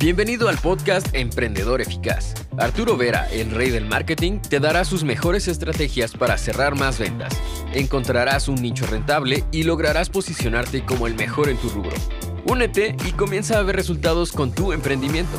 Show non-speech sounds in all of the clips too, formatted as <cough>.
Bienvenido al podcast Emprendedor Eficaz. Arturo Vera, el rey del marketing, te dará sus mejores estrategias para cerrar más ventas. Encontrarás un nicho rentable y lograrás posicionarte como el mejor en tu rubro. Únete y comienza a ver resultados con tu emprendimiento.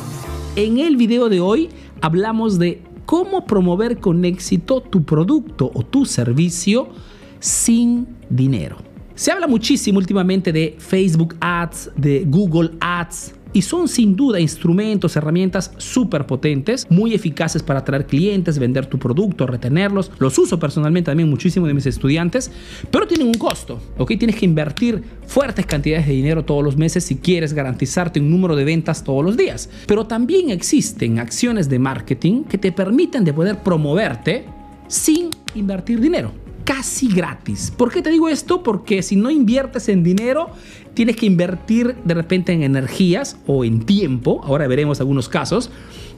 En el video de hoy hablamos de cómo promover con éxito tu producto o tu servicio sin dinero. Se habla muchísimo últimamente de Facebook Ads, de Google Ads, y son sin duda instrumentos, herramientas súper potentes, muy eficaces para atraer clientes, vender tu producto, retenerlos. Los uso personalmente también muchísimo de mis estudiantes, pero tienen un costo, ¿ok? Tienes que invertir fuertes cantidades de dinero todos los meses si quieres garantizarte un número de ventas todos los días. Pero también existen acciones de marketing que te permiten de poder promoverte sin invertir dinero casi gratis. ¿Por qué te digo esto? Porque si no inviertes en dinero, tienes que invertir de repente en energías o en tiempo, ahora veremos algunos casos,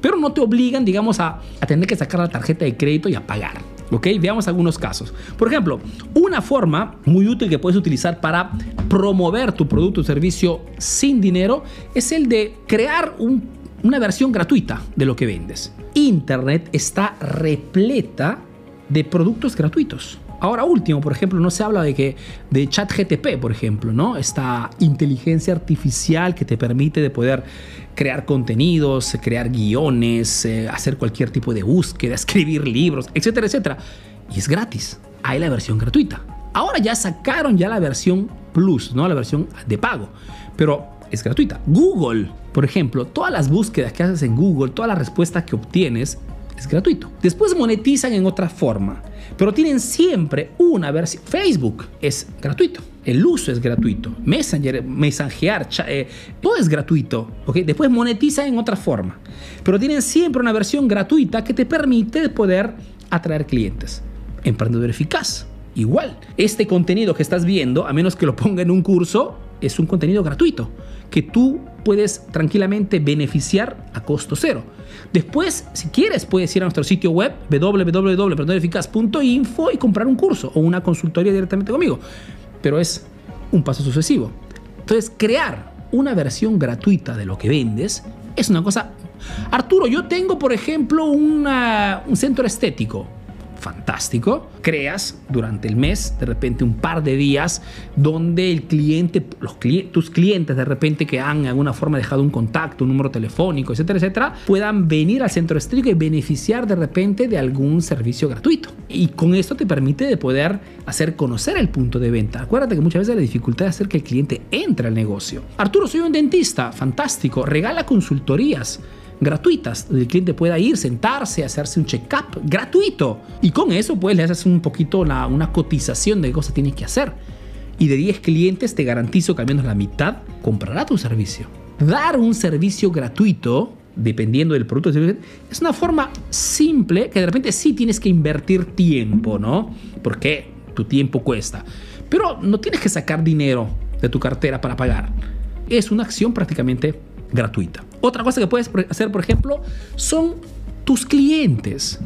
pero no te obligan, digamos, a, tener que sacar la tarjeta de crédito y a pagar. ¿Ok? Veamos algunos casos. Por ejemplo, una forma muy útil que puedes utilizar para promover tu producto o servicio sin dinero es el de crear una versión gratuita de lo que vendes. Internet está repleta de productos gratuitos. Ahora último, por ejemplo, no se habla de que de ChatGTP, por ejemplo, ¿no? Esta inteligencia artificial que te permite de poder crear contenidos, crear guiones, eh, hacer cualquier tipo de búsqueda, <laughs> escribir libros, etcétera, etcétera. Y es gratis. Hay la versión gratuita. Ahora ya sacaron ya la versión Plus, ¿no? La versión de pago. Pero es gratuita. Google, por ejemplo, todas las búsquedas que haces en Google, todas las respuestas que obtienes, es gratuito. Después monetizan en otra forma, pero tienen siempre una versión. Facebook es gratuito. El uso es gratuito. Messenger, mensajear, eh, todo es gratuito. ¿okay? Después monetizan en otra forma. Pero tienen siempre una versión gratuita que te permite poder atraer clientes. Emprendedor eficaz. Igual. Este contenido que estás viendo, a menos que lo ponga en un curso, es un contenido gratuito que tú puedes tranquilamente beneficiar a costo cero. Después, si quieres, puedes ir a nuestro sitio web www.eficaz.info y comprar un curso o una consultoría directamente conmigo. Pero es un paso sucesivo. Entonces, crear una versión gratuita de lo que vendes es una cosa... Arturo, yo tengo, por ejemplo, un centro estético fantástico. Creas durante el mes, de repente un par de días, donde el cliente, los tus clientes de repente que han de alguna forma dejado un contacto, un número telefónico, etcétera, etcétera, puedan venir al centro estético y beneficiar de repente de algún servicio gratuito. Y con esto te permite de poder hacer conocer el punto de venta. Acuérdate que muchas veces la dificultad es hacer que el cliente entre al negocio. Arturo, soy un dentista, fantástico, regala consultorías gratuitas, el cliente pueda ir, sentarse, hacerse un check-up gratuito. Y con eso, pues le haces un poquito una cotización de qué cosas tienes que hacer. Y de 10 clientes, te garantizo que al menos la mitad comprará tu servicio. Dar un servicio gratuito, dependiendo del producto, es una forma simple que de repente sí tienes que invertir tiempo, ¿no? Porque tu tiempo cuesta. Pero no tienes que sacar dinero de tu cartera para pagar. Es una acción prácticamente gratuita. Otra cosa que puedes hacer, por ejemplo, son tus clientes.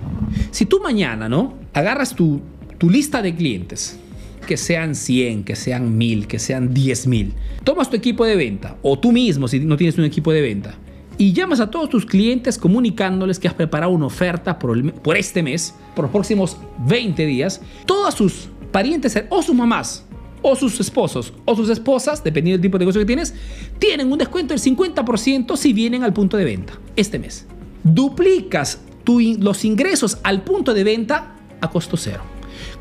Si tú mañana, ¿no? Agarras tu, lista de clientes, que sean 100, que sean 1000, que sean 10.000. Tomas tu equipo de venta, o tú mismo si no tienes un equipo de venta, y llamas a todos tus clientes comunicándoles que has preparado una oferta por, por este mes, por los próximos 20 días. Todas sus parientes o sus mamás o sus esposos o sus esposas, dependiendo del tipo de negocio que tienes, tienen un descuento del 50% si vienen al punto de venta este mes. Duplicas los ingresos al punto de venta a costo cero.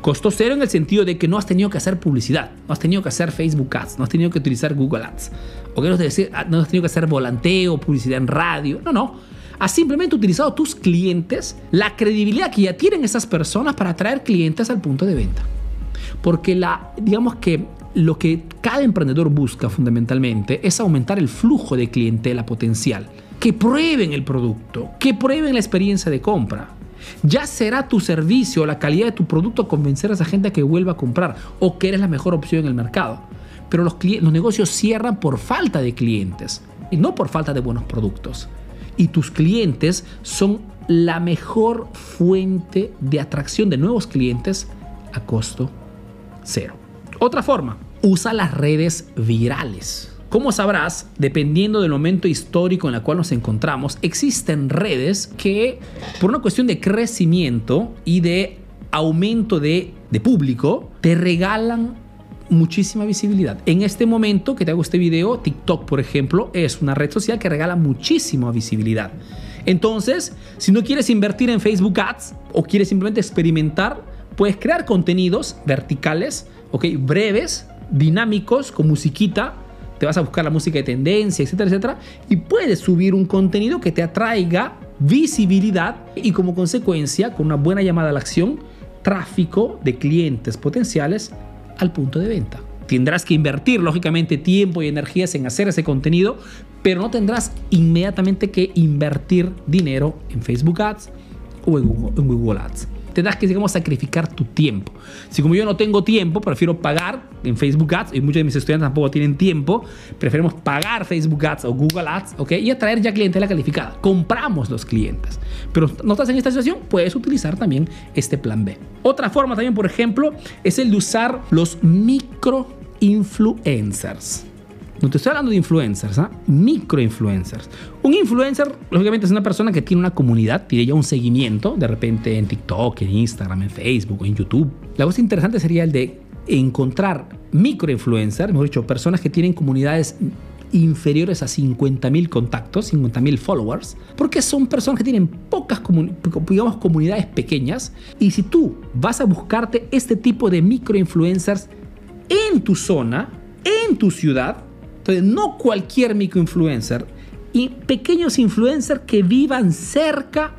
Costo cero en el sentido de que no has tenido que hacer publicidad, no has tenido que hacer Facebook Ads, no has tenido que utilizar Google Ads, o que no has tenido que hacer volanteo, publicidad en radio, no, no. Has simplemente utilizado tus clientes, la credibilidad que ya tienen esas personas para atraer clientes al punto de venta. Porque la, digamos que lo que cada emprendedor busca fundamentalmente es aumentar el flujo de clientela potencial. Que prueben el producto, que prueben la experiencia de compra. Ya será tu servicio o la calidad de tu producto convencer a esa gente que vuelva a comprar o que eres la mejor opción en el mercado. Pero los, los negocios cierran por falta de clientes y no por falta de buenos productos. Y tus clientes son la mejor fuente de atracción de nuevos clientes a costo cero. Otra forma, usa las redes virales. Como sabrás, dependiendo del momento histórico en el cual nos encontramos, existen redes que, por una cuestión de crecimiento y de aumento de, público, te regalan muchísima visibilidad. En este momento que te hago este video, TikTok, por ejemplo, es una red social que regala muchísima visibilidad. Entonces, si no quieres invertir en Facebook Ads o quieres simplemente experimentar, puedes crear contenidos verticales, ¿ok? Breves, dinámicos, con musiquita. Te vas a buscar la música de tendencia, etcétera, etcétera. Y puedes subir un contenido que te atraiga visibilidad y como consecuencia, con una buena llamada a la acción, tráfico de clientes potenciales al punto de venta. Tendrás que invertir, lógicamente, tiempo y energías en hacer ese contenido, pero no tendrás inmediatamente que invertir dinero en Facebook Ads o en Google, Ads tendrás que, digamos, sacrificar tu tiempo. Si como yo no tengo tiempo, prefiero pagar en Facebook Ads, y muchos de mis estudiantes tampoco tienen tiempo, preferimos pagar Facebook Ads o Google Ads, ¿ok? Y atraer ya clientela calificada. Compramos los clientes. Pero no estás en esta situación, puedes utilizar también este plan B. Otra forma también, por ejemplo, es el de usar los micro influencers. No te estoy hablando de influencers, ¿ah? microinfluencers. Un influencer, lógicamente, es una persona que tiene una comunidad, tiene ya un seguimiento, de repente en TikTok, en Instagram, en Facebook, en YouTube. La cosa interesante sería el de encontrar microinfluencers, mejor dicho, personas que tienen comunidades inferiores a 50.000 contactos, 50.000 followers, porque son personas que tienen pocas, comunidades pequeñas. Y si tú vas a buscarte este tipo de microinfluencers en tu zona, en tu ciudad, entonces, no cualquier microinfluencer y pequeños influencers que vivan cerca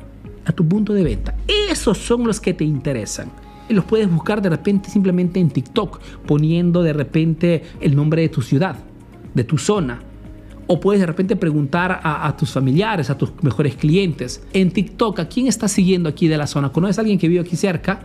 a tu punto de venta. Esos son los que te interesan. Los puedes buscar de repente simplemente en TikTok, poniendo de repente el nombre de tu ciudad, de tu zona. O puedes de repente preguntar a, a, tus familiares, a tus mejores clientes. En TikTok, ¿a quién estás siguiendo aquí de la zona? ¿Conoces a alguien que vive aquí cerca?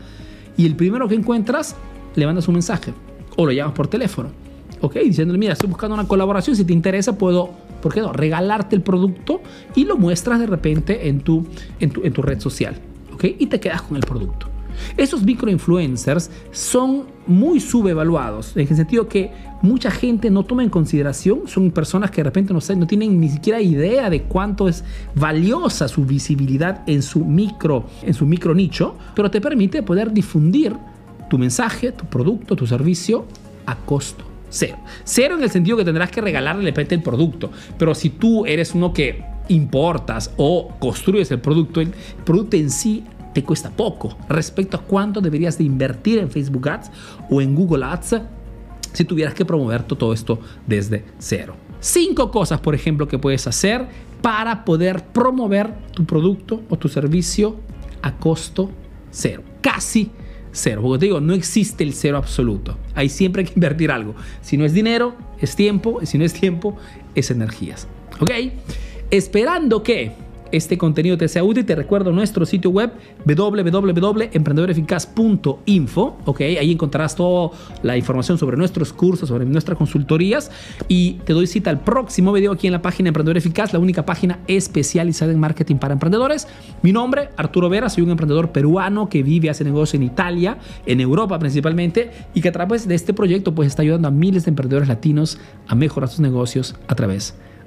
Y el primero que encuentras, le mandas un mensaje o lo llamas por teléfono ¿ok? Diciéndole, mira, estoy buscando una colaboración, si te interesa puedo, ¿por qué no? Regalarte el producto y lo muestras de repente en tu, en tu, en tu red social, ¿ok? Y te quedas con el producto. Esos microinfluencers son muy subevaluados, en el sentido que mucha gente no toma en consideración, son personas que de repente no, no tienen ni siquiera idea de cuánto es valiosa su visibilidad en su micro, en su micro nicho, pero te permite poder difundir tu mensaje, tu producto, tu servicio a costo Cero. Cero en el sentido que tendrás que regalarle el producto. Pero si tú eres uno que importas o construyes el producto, el producto en sí te cuesta poco respecto a cuánto deberías de invertir en Facebook Ads o en Google Ads si tuvieras que promover todo esto desde cero. Cinco cosas, por ejemplo, que puedes hacer para poder promover tu producto o tu servicio a costo cero. Casi cero. Porque te digo, no existe el cero absoluto. Hay siempre hay que invertir algo. Si no es dinero, es tiempo. Y si no es tiempo, es energías. ¿Ok? Esperando que este contenido te sea útil, te recuerdo nuestro sitio web www.emprendedoreficaz.info. Ok, ahí encontrarás toda la información sobre nuestros cursos, sobre nuestras consultorías. Y te doy cita al próximo video aquí en la página Emprendedor Eficaz, la única página especializada en marketing para emprendedores. Mi nombre, Arturo Vera, soy un emprendedor peruano que vive, hace negocio en Italia, en Europa principalmente, y que a través de este proyecto pues está ayudando a miles de emprendedores latinos a mejorar sus negocios a través de